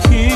don't.